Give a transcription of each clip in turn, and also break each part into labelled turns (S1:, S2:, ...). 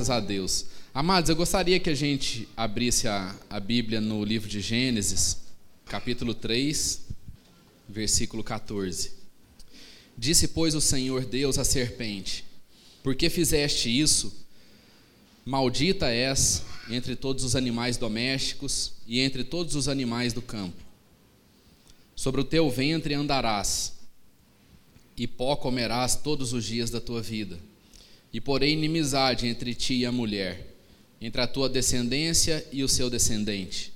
S1: Graças a Deus. Amados, eu gostaria que a gente abrisse a, a Bíblia no livro de Gênesis, capítulo 3, versículo 14. Disse, pois, o Senhor Deus à serpente: Por que fizeste isso? Maldita és entre todos os animais domésticos e entre todos os animais do campo. Sobre o teu ventre andarás, e pó comerás todos os dias da tua vida e porém inimizade entre ti e a mulher, entre a tua descendência e o seu descendente.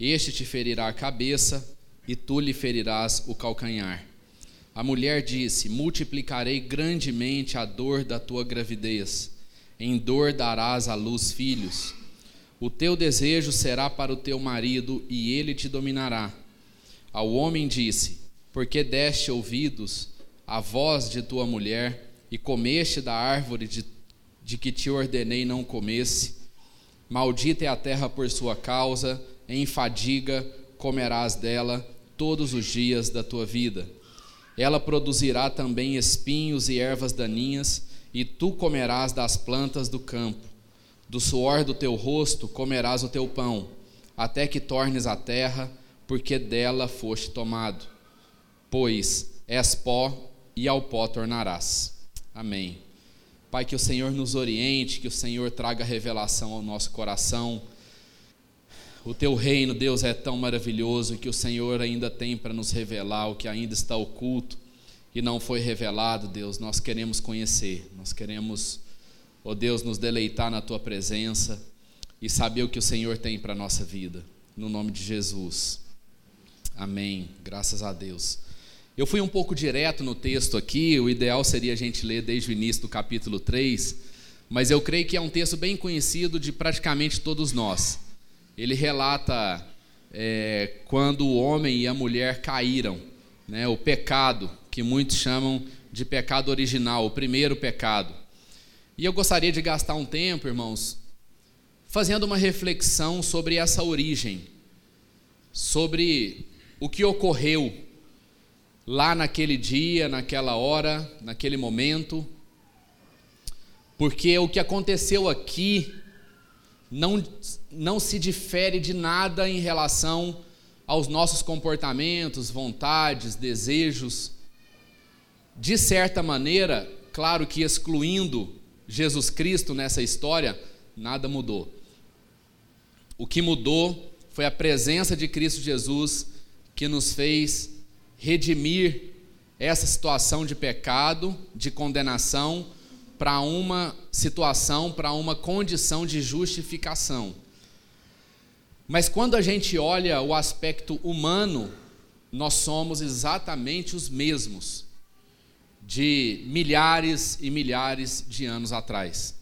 S1: Este te ferirá a cabeça, e tu lhe ferirás o calcanhar. A mulher disse: Multiplicarei grandemente a dor da tua gravidez, em dor darás à luz filhos. O teu desejo será para o teu marido, e ele te dominará. Ao homem disse: Porque deste ouvidos à voz de tua mulher, e comeste da árvore de, de que te ordenei não comesse, maldita é a terra por sua causa, em fadiga comerás dela todos os dias da tua vida. Ela produzirá também espinhos e ervas daninhas, e tu comerás das plantas do campo. Do suor do teu rosto comerás o teu pão, até que tornes a terra, porque dela foste tomado. Pois és pó, e ao pó tornarás. Amém. Pai, que o Senhor nos oriente, que o Senhor traga revelação ao nosso coração. O teu reino, Deus, é tão maravilhoso que o Senhor ainda tem para nos revelar o que ainda está oculto e não foi revelado, Deus. Nós queremos conhecer, nós queremos, ó oh Deus, nos deleitar na tua presença e saber o que o Senhor tem para a nossa vida. No nome de Jesus. Amém. Graças a Deus. Eu fui um pouco direto no texto aqui, o ideal seria a gente ler desde o início do capítulo 3, mas eu creio que é um texto bem conhecido de praticamente todos nós. Ele relata é, quando o homem e a mulher caíram, né, o pecado, que muitos chamam de pecado original, o primeiro pecado. E eu gostaria de gastar um tempo, irmãos, fazendo uma reflexão sobre essa origem, sobre o que ocorreu lá naquele dia, naquela hora, naquele momento, porque o que aconteceu aqui não, não se difere de nada em relação aos nossos comportamentos, vontades, desejos. De certa maneira, claro que excluindo Jesus Cristo nessa história, nada mudou. O que mudou foi a presença de Cristo Jesus que nos fez redimir essa situação de pecado, de condenação, para uma situação, para uma condição de justificação. Mas quando a gente olha o aspecto humano, nós somos exatamente os mesmos de milhares e milhares de anos atrás.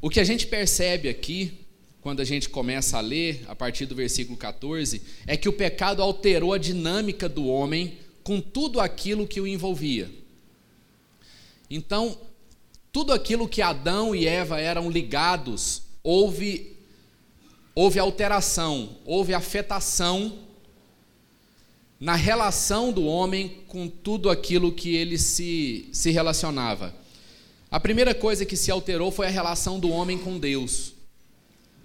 S1: O que a gente percebe aqui quando a gente começa a ler, a partir do versículo 14, é que o pecado alterou a dinâmica do homem com tudo aquilo que o envolvia. Então, tudo aquilo que Adão e Eva eram ligados, houve, houve alteração, houve afetação na relação do homem com tudo aquilo que ele se, se relacionava. A primeira coisa que se alterou foi a relação do homem com Deus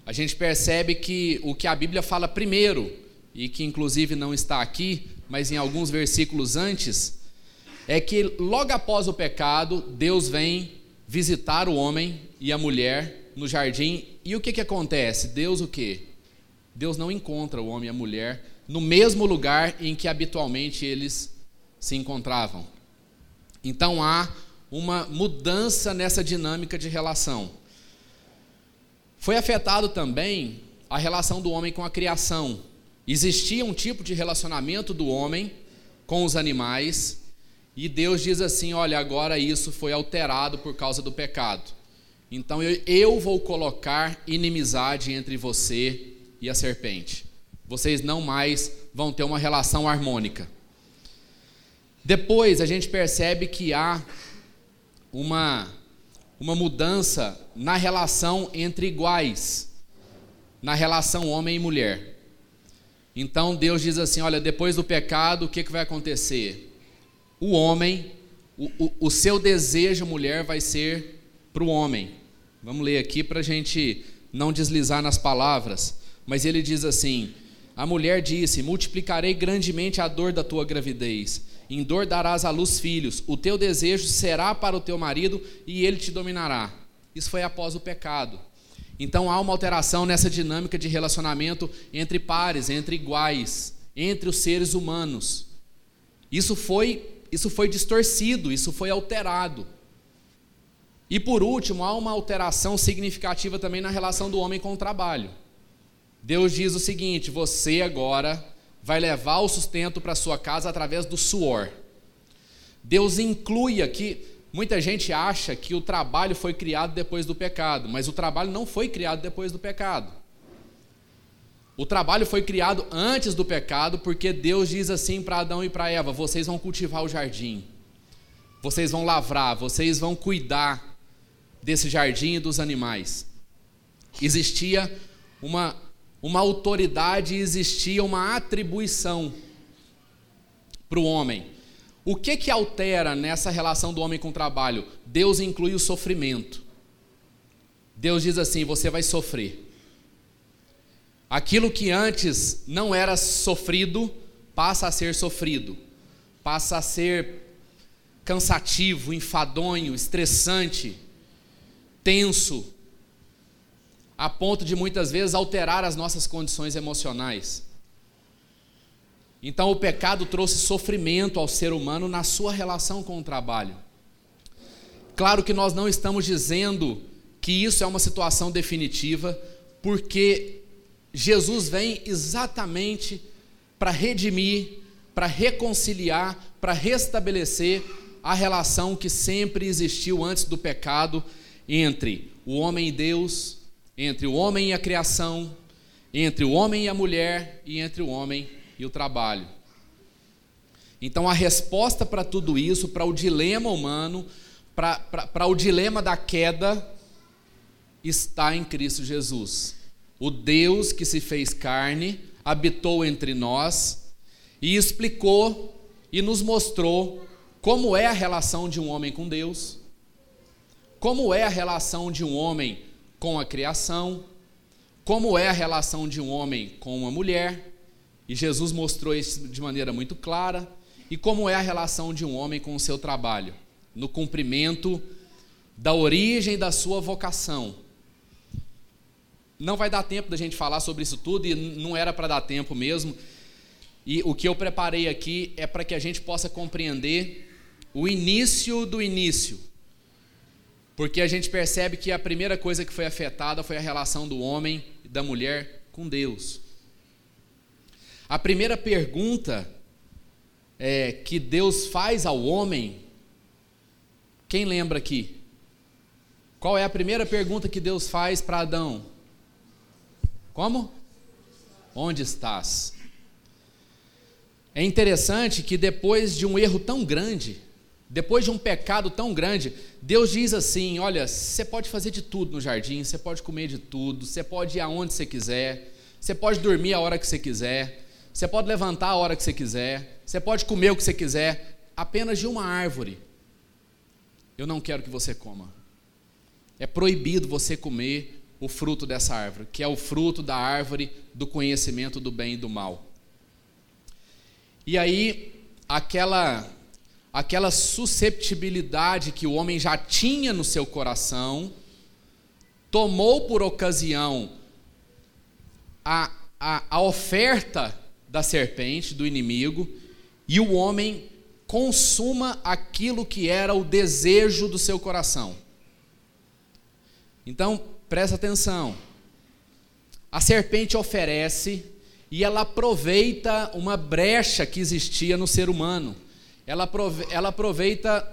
S1: a gente percebe que o que a Bíblia fala primeiro, e que inclusive não está aqui, mas em alguns versículos antes, é que logo após o pecado, Deus vem visitar o homem e a mulher no jardim, e o que, que acontece? Deus o quê? Deus não encontra o homem e a mulher no mesmo lugar em que habitualmente eles se encontravam. Então há uma mudança nessa dinâmica de relação. Foi afetado também a relação do homem com a criação. Existia um tipo de relacionamento do homem com os animais, e Deus diz assim: olha, agora isso foi alterado por causa do pecado. Então eu, eu vou colocar inimizade entre você e a serpente. Vocês não mais vão ter uma relação harmônica. Depois a gente percebe que há uma uma mudança na relação entre iguais, na relação homem e mulher. Então Deus diz assim: olha, depois do pecado, o que, que vai acontecer? O homem, o, o, o seu desejo mulher vai ser para o homem. Vamos ler aqui para a gente não deslizar nas palavras. Mas ele diz assim: A mulher disse: Multiplicarei grandemente a dor da tua gravidez. Em dor darás à luz filhos. O teu desejo será para o teu marido e ele te dominará. Isso foi após o pecado. Então há uma alteração nessa dinâmica de relacionamento entre pares, entre iguais, entre os seres humanos. Isso foi, isso foi distorcido, isso foi alterado. E por último, há uma alteração significativa também na relação do homem com o trabalho. Deus diz o seguinte: você agora vai levar o sustento para sua casa através do suor. Deus inclui aqui, Muita gente acha que o trabalho foi criado depois do pecado, mas o trabalho não foi criado depois do pecado. O trabalho foi criado antes do pecado, porque Deus diz assim para Adão e para Eva: vocês vão cultivar o jardim, vocês vão lavrar, vocês vão cuidar desse jardim e dos animais. Existia uma, uma autoridade, existia uma atribuição para o homem. O que que altera nessa relação do homem com o trabalho? Deus inclui o sofrimento. Deus diz assim: você vai sofrer. Aquilo que antes não era sofrido, passa a ser sofrido, passa a ser cansativo, enfadonho, estressante, tenso, a ponto de muitas vezes alterar as nossas condições emocionais. Então o pecado trouxe sofrimento ao ser humano na sua relação com o trabalho. Claro que nós não estamos dizendo que isso é uma situação definitiva, porque Jesus vem exatamente para redimir, para reconciliar, para restabelecer a relação que sempre existiu antes do pecado entre o homem e Deus, entre o homem e a criação, entre o homem e a mulher e entre o homem e o trabalho. Então, a resposta para tudo isso, para o dilema humano, para o dilema da queda, está em Cristo Jesus. O Deus que se fez carne, habitou entre nós e explicou e nos mostrou como é a relação de um homem com Deus, como é a relação de um homem com a criação, como é a relação de um homem com uma mulher, e Jesus mostrou isso de maneira muito clara. E como é a relação de um homem com o seu trabalho, no cumprimento da origem da sua vocação. Não vai dar tempo da gente falar sobre isso tudo, e não era para dar tempo mesmo. E o que eu preparei aqui é para que a gente possa compreender o início do início. Porque a gente percebe que a primeira coisa que foi afetada foi a relação do homem e da mulher com Deus. A primeira pergunta é, que Deus faz ao homem, quem lembra aqui? Qual é a primeira pergunta que Deus faz para Adão? Como? Onde estás? É interessante que depois de um erro tão grande, depois de um pecado tão grande, Deus diz assim: Olha, você pode fazer de tudo no jardim, você pode comer de tudo, você pode ir aonde você quiser, você pode dormir a hora que você quiser, você pode levantar a hora que você quiser, você pode comer o que você quiser, apenas de uma árvore. Eu não quero que você coma. É proibido você comer o fruto dessa árvore, que é o fruto da árvore do conhecimento do bem e do mal. E aí, aquela aquela susceptibilidade que o homem já tinha no seu coração, tomou por ocasião a, a, a oferta da serpente, do inimigo, e o homem consuma aquilo que era o desejo do seu coração. Então, presta atenção. A serpente oferece e ela aproveita uma brecha que existia no ser humano. Ela, ela aproveita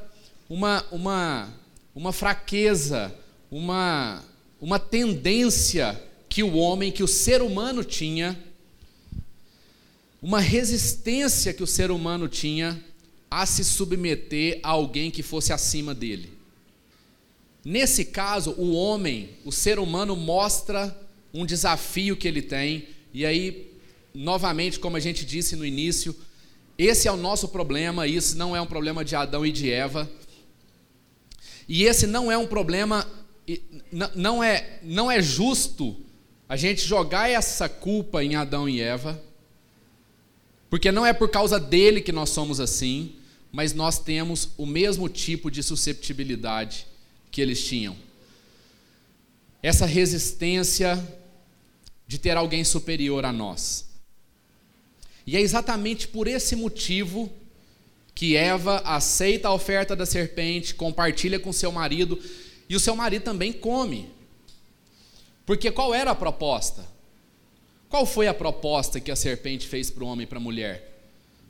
S1: uma, uma, uma fraqueza, uma, uma tendência que o homem, que o ser humano tinha uma resistência que o ser humano tinha a se submeter a alguém que fosse acima dele. Nesse caso, o homem, o ser humano, mostra um desafio que ele tem, e aí, novamente, como a gente disse no início, esse é o nosso problema, isso não é um problema de Adão e de Eva. E esse não é um problema, não é, não é justo a gente jogar essa culpa em Adão e Eva, porque não é por causa dele que nós somos assim, mas nós temos o mesmo tipo de susceptibilidade que eles tinham. Essa resistência de ter alguém superior a nós. E é exatamente por esse motivo que Eva aceita a oferta da serpente, compartilha com seu marido, e o seu marido também come. Porque qual era a proposta? Qual foi a proposta que a serpente fez para o homem e para a mulher?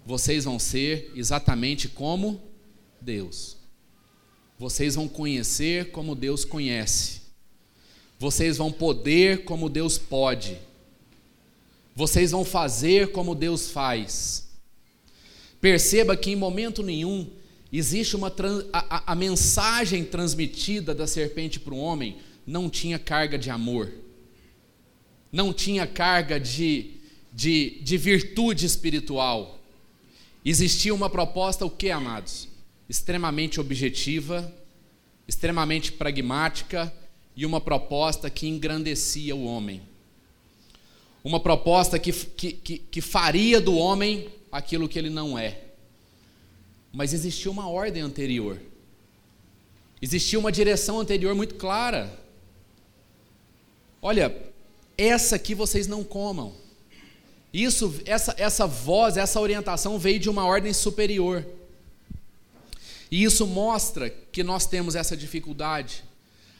S1: Vocês vão ser exatamente como Deus. Vocês vão conhecer como Deus conhece. Vocês vão poder como Deus pode. Vocês vão fazer como Deus faz. Perceba que em momento nenhum existe uma a, a, mensagem transmitida da serpente para o homem não tinha carga de amor, não tinha carga de, de, de virtude espiritual. Existia uma proposta, o que, amados? Extremamente objetiva, extremamente pragmática e uma proposta que engrandecia o homem. Uma proposta que, que, que, que faria do homem aquilo que ele não é. Mas existia uma ordem anterior. Existia uma direção anterior muito clara. Olha, essa aqui vocês não comam. Isso, essa, essa voz, essa orientação veio de uma ordem superior. E isso mostra que nós temos essa dificuldade.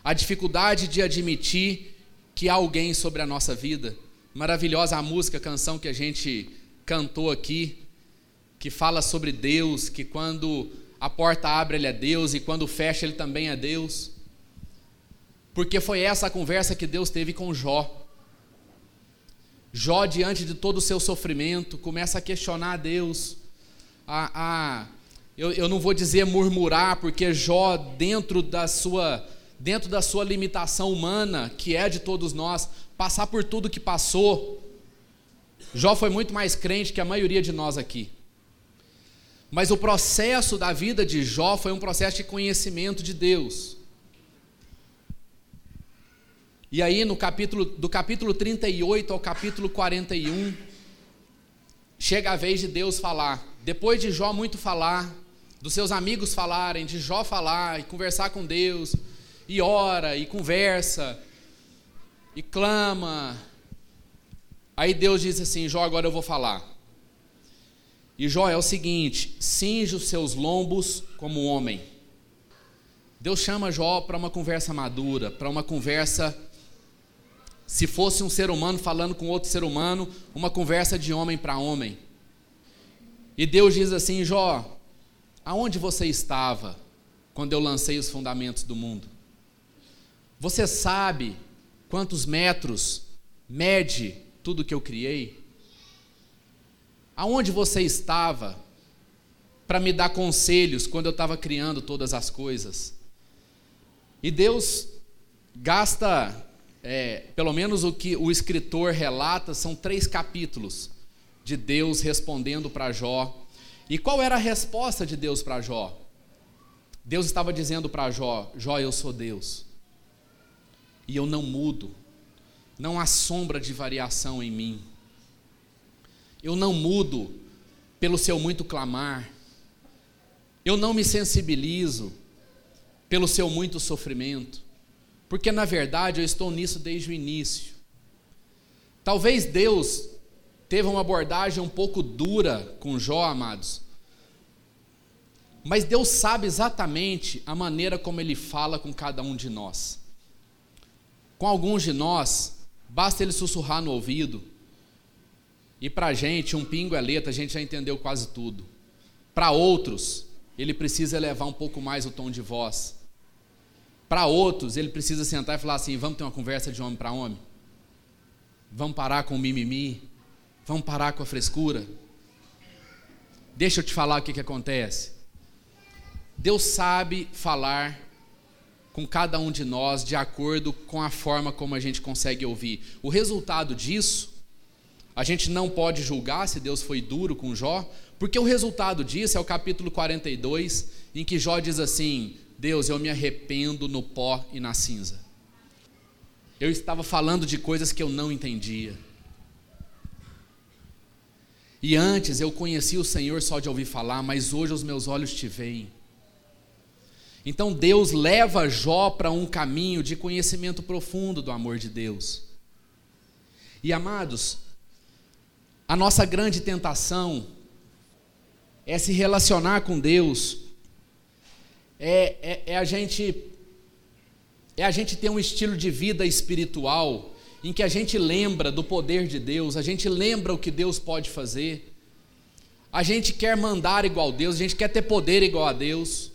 S1: A dificuldade de admitir que há alguém sobre a nossa vida. Maravilhosa a música, a canção que a gente cantou aqui que fala sobre Deus, que quando a porta abre ele é Deus e quando fecha ele também é Deus. Porque foi essa a conversa que Deus teve com Jó. Jó, diante de todo o seu sofrimento, começa a questionar a Deus. A, a, eu, eu não vou dizer murmurar, porque Jó, dentro da sua dentro da sua limitação humana, que é de todos nós, passar por tudo que passou. Jó foi muito mais crente que a maioria de nós aqui. Mas o processo da vida de Jó foi um processo de conhecimento de Deus. E aí, no capítulo, do capítulo 38 ao capítulo 41, chega a vez de Deus falar. Depois de Jó muito falar, dos seus amigos falarem, de Jó falar e conversar com Deus, e ora, e conversa, e clama. Aí Deus diz assim: Jó, agora eu vou falar. E Jó é o seguinte: cinge os seus lombos como homem. Deus chama Jó para uma conversa madura, para uma conversa, se fosse um ser humano falando com outro ser humano, uma conversa de homem para homem. E Deus diz assim: Jó, aonde você estava quando eu lancei os fundamentos do mundo? Você sabe quantos metros mede tudo que eu criei? Aonde você estava para me dar conselhos quando eu estava criando todas as coisas? E Deus gasta, é, pelo menos o que o escritor relata, são três capítulos de Deus respondendo para Jó. E qual era a resposta de Deus para Jó? Deus estava dizendo para Jó: Jó, eu sou Deus. E eu não mudo. Não há sombra de variação em mim. Eu não mudo pelo seu muito clamar. Eu não me sensibilizo pelo seu muito sofrimento. Porque na verdade eu estou nisso desde o início. Talvez Deus teve uma abordagem um pouco dura com Jó, amados. Mas Deus sabe exatamente a maneira como Ele fala com cada um de nós. Com alguns de nós, basta Ele sussurrar no ouvido, e para gente, um pingo é letra, a gente já entendeu quase tudo. Para outros, ele precisa elevar um pouco mais o tom de voz. Para outros, ele precisa sentar e falar assim: vamos ter uma conversa de homem para homem? Vamos parar com o mimimi? Vamos parar com a frescura? Deixa eu te falar o que, que acontece. Deus sabe falar com cada um de nós de acordo com a forma como a gente consegue ouvir. O resultado disso a gente não pode julgar se Deus foi duro com Jó, porque o resultado disso é o capítulo 42, em que Jó diz assim: Deus, eu me arrependo no pó e na cinza. Eu estava falando de coisas que eu não entendia. E antes eu conhecia o Senhor só de ouvir falar, mas hoje os meus olhos te veem. Então Deus leva Jó para um caminho de conhecimento profundo do amor de Deus. E amados, a nossa grande tentação é se relacionar com Deus, é, é, é, a gente é a gente ter um estilo de vida espiritual em que a gente lembra do poder de Deus, a gente lembra o que Deus pode fazer, a gente quer mandar igual a Deus, a gente quer ter poder igual a Deus,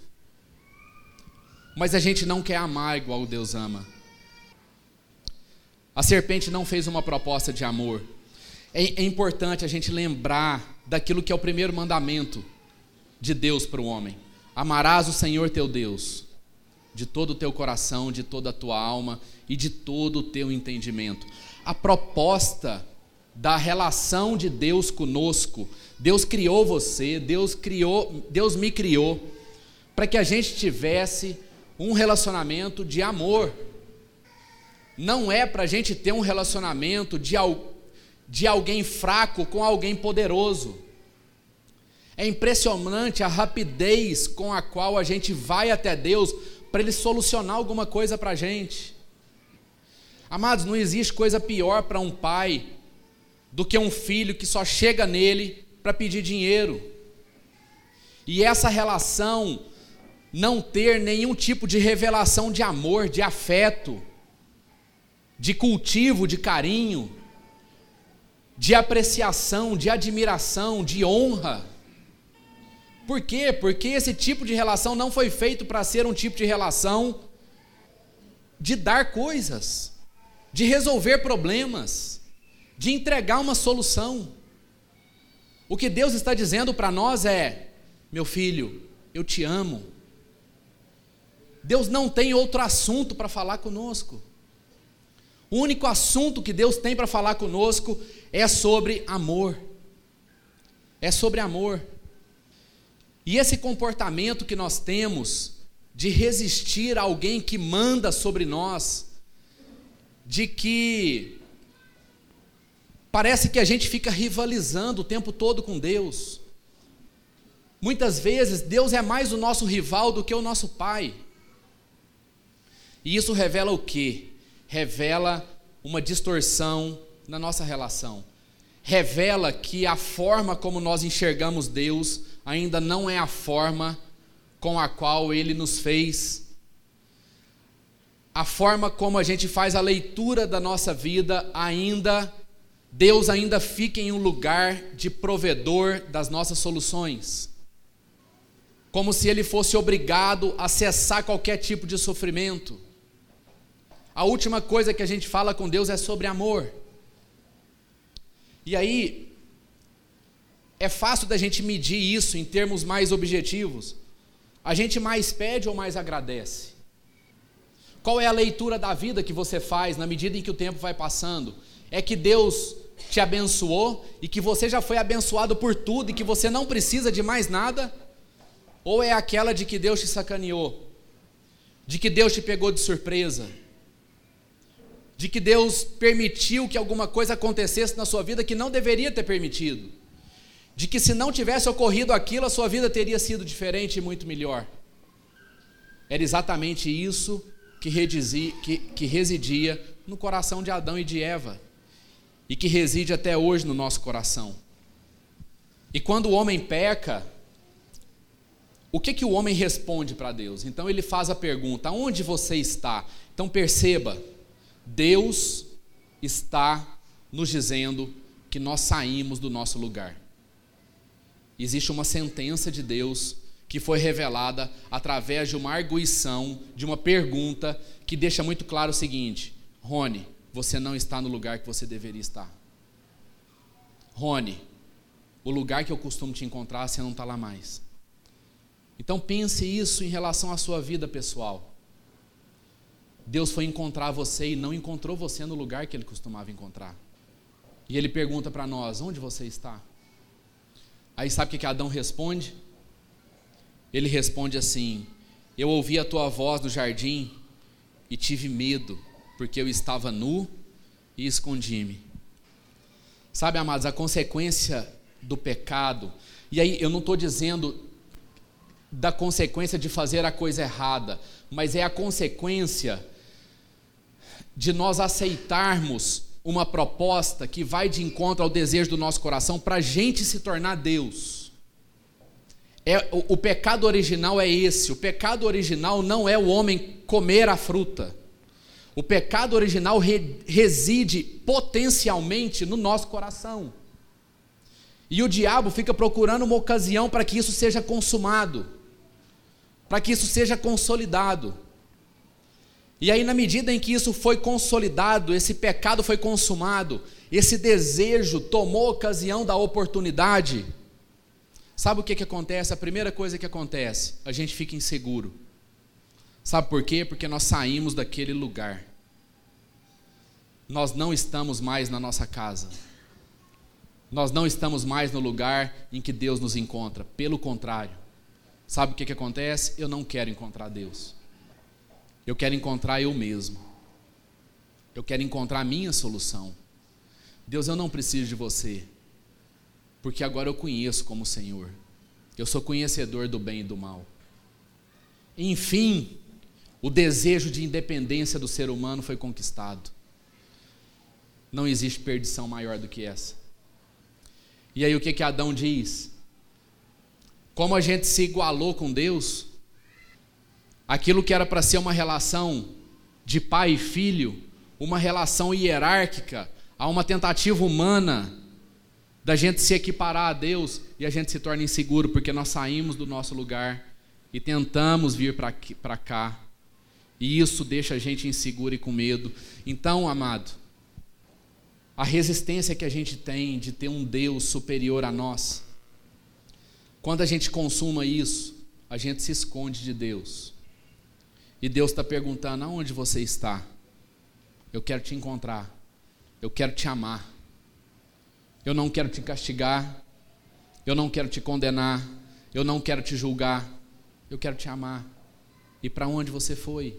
S1: mas a gente não quer amar igual Deus ama. A serpente não fez uma proposta de amor. É, é importante a gente lembrar daquilo que é o primeiro mandamento de Deus para o homem: amarás o Senhor teu Deus de todo o teu coração, de toda a tua alma e de todo o teu entendimento. A proposta da relação de Deus conosco, Deus criou você, Deus criou, Deus me criou para que a gente tivesse um relacionamento de amor. Não é para a gente ter um relacionamento de, de alguém fraco com alguém poderoso. É impressionante a rapidez com a qual a gente vai até Deus para Ele solucionar alguma coisa para a gente. Amados, não existe coisa pior para um pai do que um filho que só chega nele para pedir dinheiro. E essa relação não ter nenhum tipo de revelação de amor, de afeto, de cultivo, de carinho, de apreciação, de admiração, de honra. Por quê? Porque esse tipo de relação não foi feito para ser um tipo de relação de dar coisas, de resolver problemas, de entregar uma solução. O que Deus está dizendo para nós é: meu filho, eu te amo, Deus não tem outro assunto para falar conosco. O único assunto que Deus tem para falar conosco é sobre amor. É sobre amor. E esse comportamento que nós temos de resistir a alguém que manda sobre nós, de que parece que a gente fica rivalizando o tempo todo com Deus. Muitas vezes Deus é mais o nosso rival do que o nosso pai. E isso revela o que? Revela uma distorção na nossa relação. Revela que a forma como nós enxergamos Deus ainda não é a forma com a qual Ele nos fez. A forma como a gente faz a leitura da nossa vida ainda, Deus ainda fica em um lugar de provedor das nossas soluções. Como se Ele fosse obrigado a cessar qualquer tipo de sofrimento a última coisa que a gente fala com Deus é sobre amor. E aí, é fácil da gente medir isso em termos mais objetivos. A gente mais pede ou mais agradece? Qual é a leitura da vida que você faz na medida em que o tempo vai passando? É que Deus te abençoou e que você já foi abençoado por tudo e que você não precisa de mais nada? Ou é aquela de que Deus te sacaneou? De que Deus te pegou de surpresa? De que Deus permitiu que alguma coisa acontecesse na sua vida que não deveria ter permitido, de que se não tivesse ocorrido aquilo, a sua vida teria sido diferente e muito melhor. Era exatamente isso que, que, que residia no coração de Adão e de Eva, e que reside até hoje no nosso coração. E quando o homem peca, o que, que o homem responde para Deus? Então ele faz a pergunta: onde você está? Então perceba, Deus está nos dizendo que nós saímos do nosso lugar. Existe uma sentença de Deus que foi revelada através de uma arguição, de uma pergunta que deixa muito claro o seguinte: Rony, você não está no lugar que você deveria estar. Rony, o lugar que eu costumo te encontrar, você não está lá mais. Então pense isso em relação à sua vida pessoal. Deus foi encontrar você e não encontrou você no lugar que ele costumava encontrar. E ele pergunta para nós: onde você está? Aí sabe o que Adão responde? Ele responde assim: Eu ouvi a tua voz no jardim e tive medo, porque eu estava nu e escondi-me. Sabe, amados, a consequência do pecado, e aí eu não estou dizendo da consequência de fazer a coisa errada, mas é a consequência de nós aceitarmos uma proposta que vai de encontro ao desejo do nosso coração para a gente se tornar Deus. É, o, o pecado original é esse. O pecado original não é o homem comer a fruta. O pecado original re, reside potencialmente no nosso coração. E o diabo fica procurando uma ocasião para que isso seja consumado, para que isso seja consolidado. E aí, na medida em que isso foi consolidado, esse pecado foi consumado, esse desejo tomou ocasião da oportunidade, sabe o que, que acontece? A primeira coisa que acontece, a gente fica inseguro. Sabe por quê? Porque nós saímos daquele lugar. Nós não estamos mais na nossa casa. Nós não estamos mais no lugar em que Deus nos encontra. Pelo contrário, sabe o que, que acontece? Eu não quero encontrar Deus. Eu quero encontrar eu mesmo. Eu quero encontrar a minha solução. Deus, eu não preciso de você, porque agora eu conheço como Senhor. Eu sou conhecedor do bem e do mal. Enfim, o desejo de independência do ser humano foi conquistado. Não existe perdição maior do que essa. E aí o que que Adão diz? Como a gente se igualou com Deus, aquilo que era para ser uma relação de pai e filho, uma relação hierárquica, a uma tentativa humana da gente se equiparar a Deus e a gente se torna inseguro porque nós saímos do nosso lugar e tentamos vir para cá. E isso deixa a gente inseguro e com medo. Então, amado, a resistência que a gente tem de ter um Deus superior a nós, quando a gente consuma isso, a gente se esconde de Deus. E Deus está perguntando: aonde você está? Eu quero te encontrar. Eu quero te amar. Eu não quero te castigar. Eu não quero te condenar. Eu não quero te julgar. Eu quero te amar. E para onde você foi?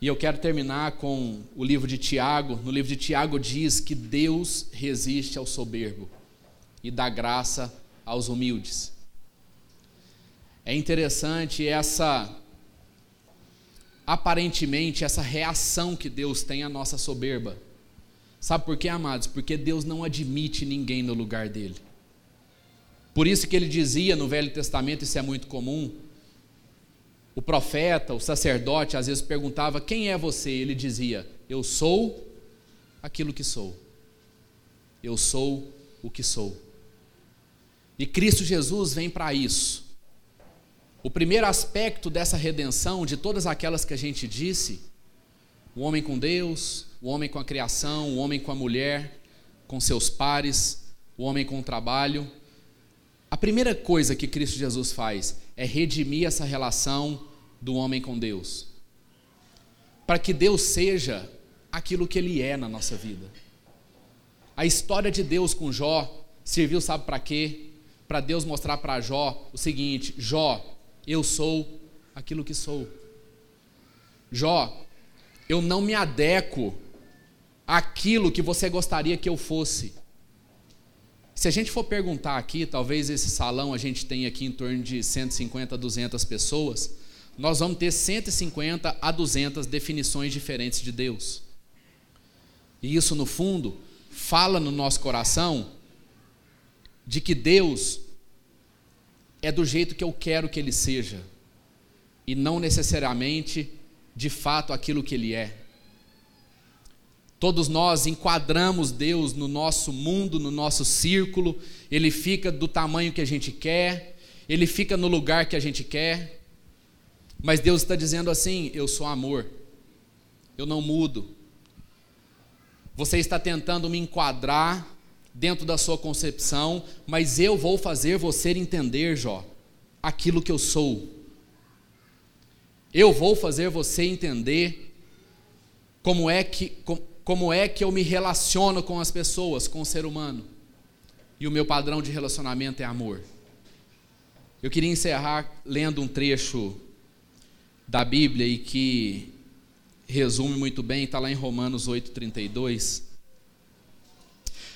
S1: E eu quero terminar com o livro de Tiago. No livro de Tiago diz que Deus resiste ao soberbo e dá graça aos humildes. É interessante essa aparentemente essa reação que Deus tem à nossa soberba. Sabe por quê, amados? Porque Deus não admite ninguém no lugar dele. Por isso que ele dizia no Velho Testamento, isso é muito comum, o profeta, o sacerdote, às vezes perguntava: Quem é você? Ele dizia: Eu sou aquilo que sou. Eu sou o que sou. E Cristo Jesus vem para isso. O primeiro aspecto dessa redenção, de todas aquelas que a gente disse, o homem com Deus, o homem com a criação, o homem com a mulher, com seus pares, o homem com o trabalho. A primeira coisa que Cristo Jesus faz é redimir essa relação do homem com Deus, para que Deus seja aquilo que Ele é na nossa vida. A história de Deus com Jó serviu, sabe para quê? Para Deus mostrar para Jó o seguinte: Jó, eu sou aquilo que sou. Jó, eu não me adequo àquilo que você gostaria que eu fosse. Se a gente for perguntar aqui, talvez esse salão a gente tenha aqui em torno de 150 a 200 pessoas, nós vamos ter 150 a 200 definições diferentes de Deus. E isso, no fundo, fala no nosso coração de que Deus é do jeito que eu quero que ele seja, e não necessariamente de fato aquilo que ele é. Todos nós enquadramos Deus no nosso mundo, no nosso círculo, ele fica do tamanho que a gente quer, ele fica no lugar que a gente quer, mas Deus está dizendo assim: eu sou amor, eu não mudo. Você está tentando me enquadrar dentro da sua concepção, mas eu vou fazer você entender, Jó, aquilo que eu sou. Eu vou fazer você entender como é que como é que eu me relaciono com as pessoas, com o ser humano. E o meu padrão de relacionamento é amor. Eu queria encerrar lendo um trecho da Bíblia e que resume muito bem, está lá em Romanos 8,32.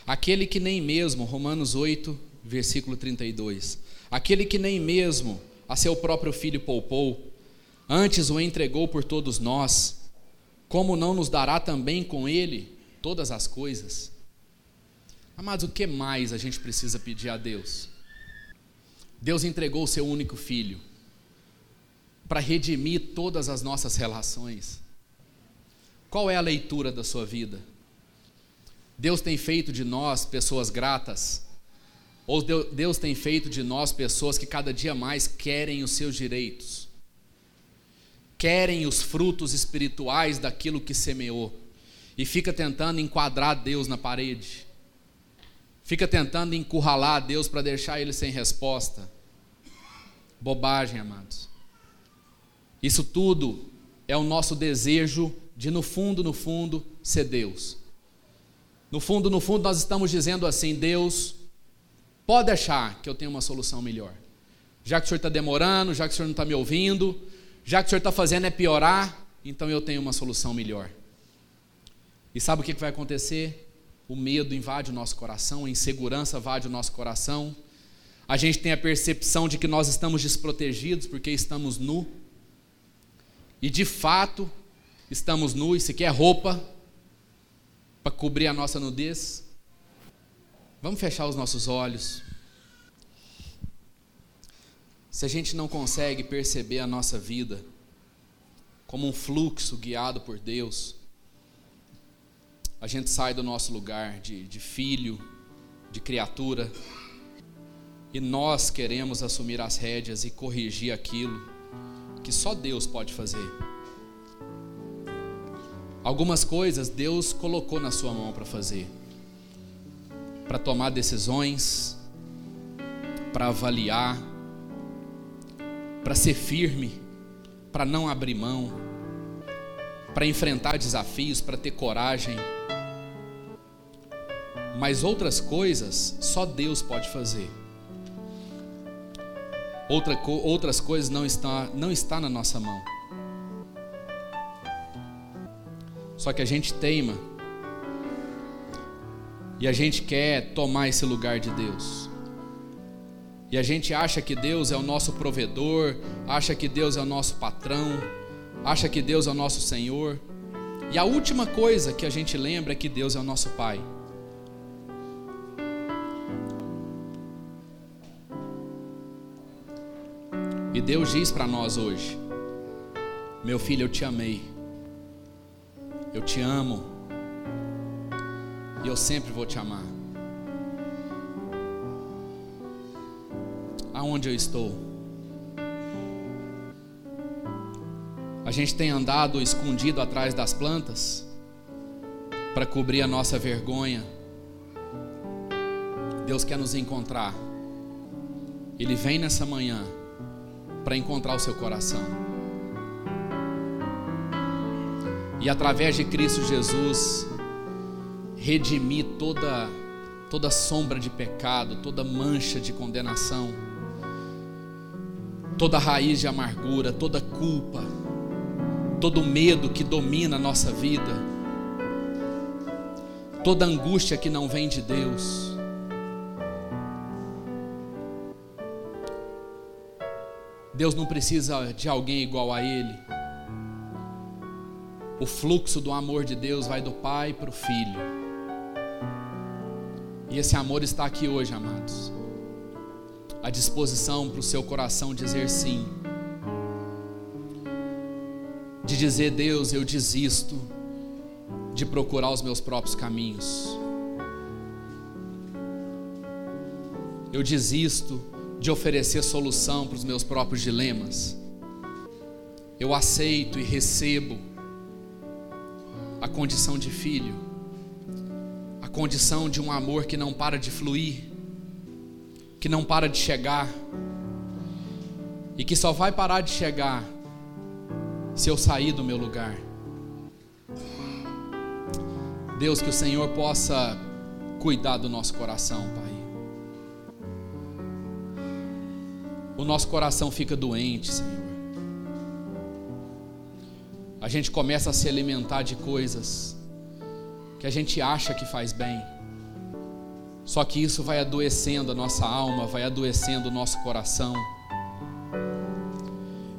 S1: Aquele que nem mesmo, Romanos 8, versículo 32. Aquele que nem mesmo a seu próprio filho poupou, antes o entregou por todos nós, como não nos dará também com ele todas as coisas? Amados, o que mais a gente precisa pedir a Deus? Deus entregou o seu único filho para redimir todas as nossas relações. Qual é a leitura da sua vida? Deus tem feito de nós pessoas gratas? Ou Deus tem feito de nós pessoas que cada dia mais querem os seus direitos? Querem os frutos espirituais daquilo que semeou e fica tentando enquadrar Deus na parede? Fica tentando encurralar Deus para deixar ele sem resposta? Bobagem, amados. Isso tudo é o nosso desejo de, no fundo, no fundo, ser Deus. No fundo, no fundo, nós estamos dizendo assim: Deus, pode achar que eu tenho uma solução melhor. Já que o senhor está demorando, já que o senhor não está me ouvindo, já que o senhor está fazendo é piorar, então eu tenho uma solução melhor. E sabe o que vai acontecer? O medo invade o nosso coração, a insegurança invade o nosso coração. A gente tem a percepção de que nós estamos desprotegidos porque estamos nu. E de fato, estamos nus, se quer roupa para cobrir a nossa nudez. Vamos fechar os nossos olhos. Se a gente não consegue perceber a nossa vida como um fluxo guiado por Deus, a gente sai do nosso lugar de, de filho, de criatura, e nós queremos assumir as rédeas e corrigir aquilo que só Deus pode fazer. Algumas coisas Deus colocou na sua mão para fazer, para tomar decisões, para avaliar, para ser firme, para não abrir mão, para enfrentar desafios, para ter coragem. Mas outras coisas só Deus pode fazer. Outra, outras coisas não está, não está na nossa mão. Só que a gente teima. E a gente quer tomar esse lugar de Deus. E a gente acha que Deus é o nosso provedor, acha que Deus é o nosso patrão, acha que Deus é o nosso Senhor. E a última coisa que a gente lembra é que Deus é o nosso Pai. E Deus diz para nós hoje: Meu filho, eu te amei. Eu te amo. E eu sempre vou te amar. Aonde eu estou? A gente tem andado escondido atrás das plantas para cobrir a nossa vergonha. Deus quer nos encontrar. Ele vem nessa manhã para encontrar o seu coração. E através de Cristo Jesus, redimir toda toda sombra de pecado, toda mancha de condenação, toda raiz de amargura, toda culpa, todo medo que domina a nossa vida, toda angústia que não vem de Deus. Deus não precisa de alguém igual a Ele. O fluxo do amor de Deus vai do Pai para o Filho. E esse amor está aqui hoje, amados. A disposição para o seu coração dizer sim. De dizer, Deus, eu desisto de procurar os meus próprios caminhos. Eu desisto de oferecer solução para os meus próprios dilemas. Eu aceito e recebo a condição de filho, a condição de um amor que não para de fluir, que não para de chegar e que só vai parar de chegar se eu sair do meu lugar. Deus, que o Senhor possa cuidar do nosso coração, Pai. o nosso coração fica doente, Senhor. A gente começa a se alimentar de coisas que a gente acha que faz bem. Só que isso vai adoecendo a nossa alma, vai adoecendo o nosso coração.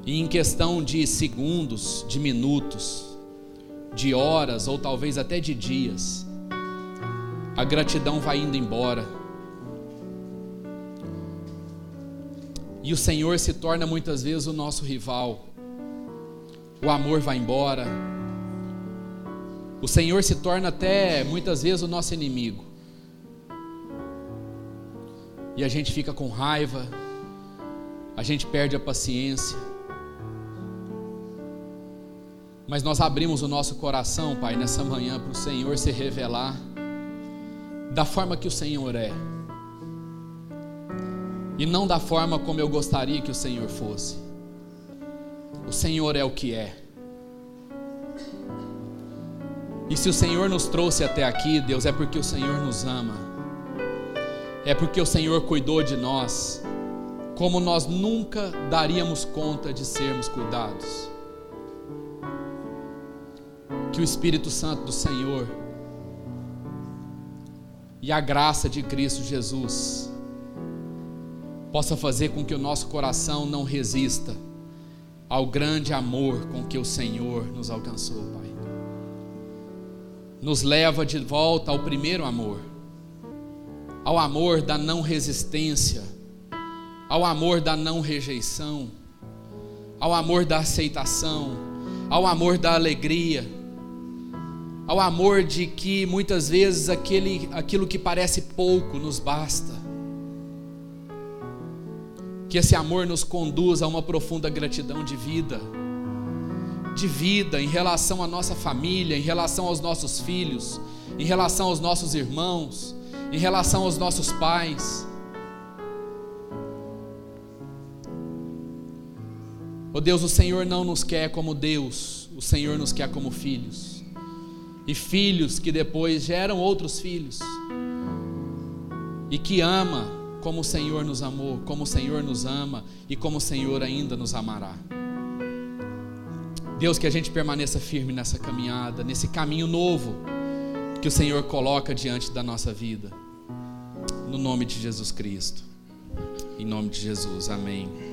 S1: E em questão de segundos, de minutos, de horas ou talvez até de dias, a gratidão vai indo embora. E o Senhor se torna muitas vezes o nosso rival. O amor vai embora. O Senhor se torna até muitas vezes o nosso inimigo. E a gente fica com raiva, a gente perde a paciência. Mas nós abrimos o nosso coração, Pai, nessa manhã para o Senhor se revelar da forma que o Senhor é. E não da forma como eu gostaria que o Senhor fosse. O Senhor é o que é. E se o Senhor nos trouxe até aqui, Deus, é porque o Senhor nos ama é porque o Senhor cuidou de nós, como nós nunca daríamos conta de sermos cuidados. Que o Espírito Santo do Senhor e a graça de Cristo Jesus possa fazer com que o nosso coração não resista ao grande amor com que o Senhor nos alcançou, Pai. Nos leva de volta ao primeiro amor ao amor da não resistência, ao amor da não rejeição, ao amor da aceitação, ao amor da alegria, ao amor de que muitas vezes aquele, aquilo que parece pouco nos basta. Que esse amor nos conduza a uma profunda gratidão de vida, de vida em relação à nossa família, em relação aos nossos filhos, em relação aos nossos irmãos, em relação aos nossos pais. Oh Deus, o Senhor não nos quer como Deus, o Senhor nos quer como filhos. E filhos que depois geram outros filhos. E que ama como o Senhor nos amou, como o Senhor nos ama e como o Senhor ainda nos amará. Deus, que a gente permaneça firme nessa caminhada, nesse caminho novo que o Senhor coloca diante da nossa vida. No nome de Jesus Cristo. Em nome de Jesus. Amém.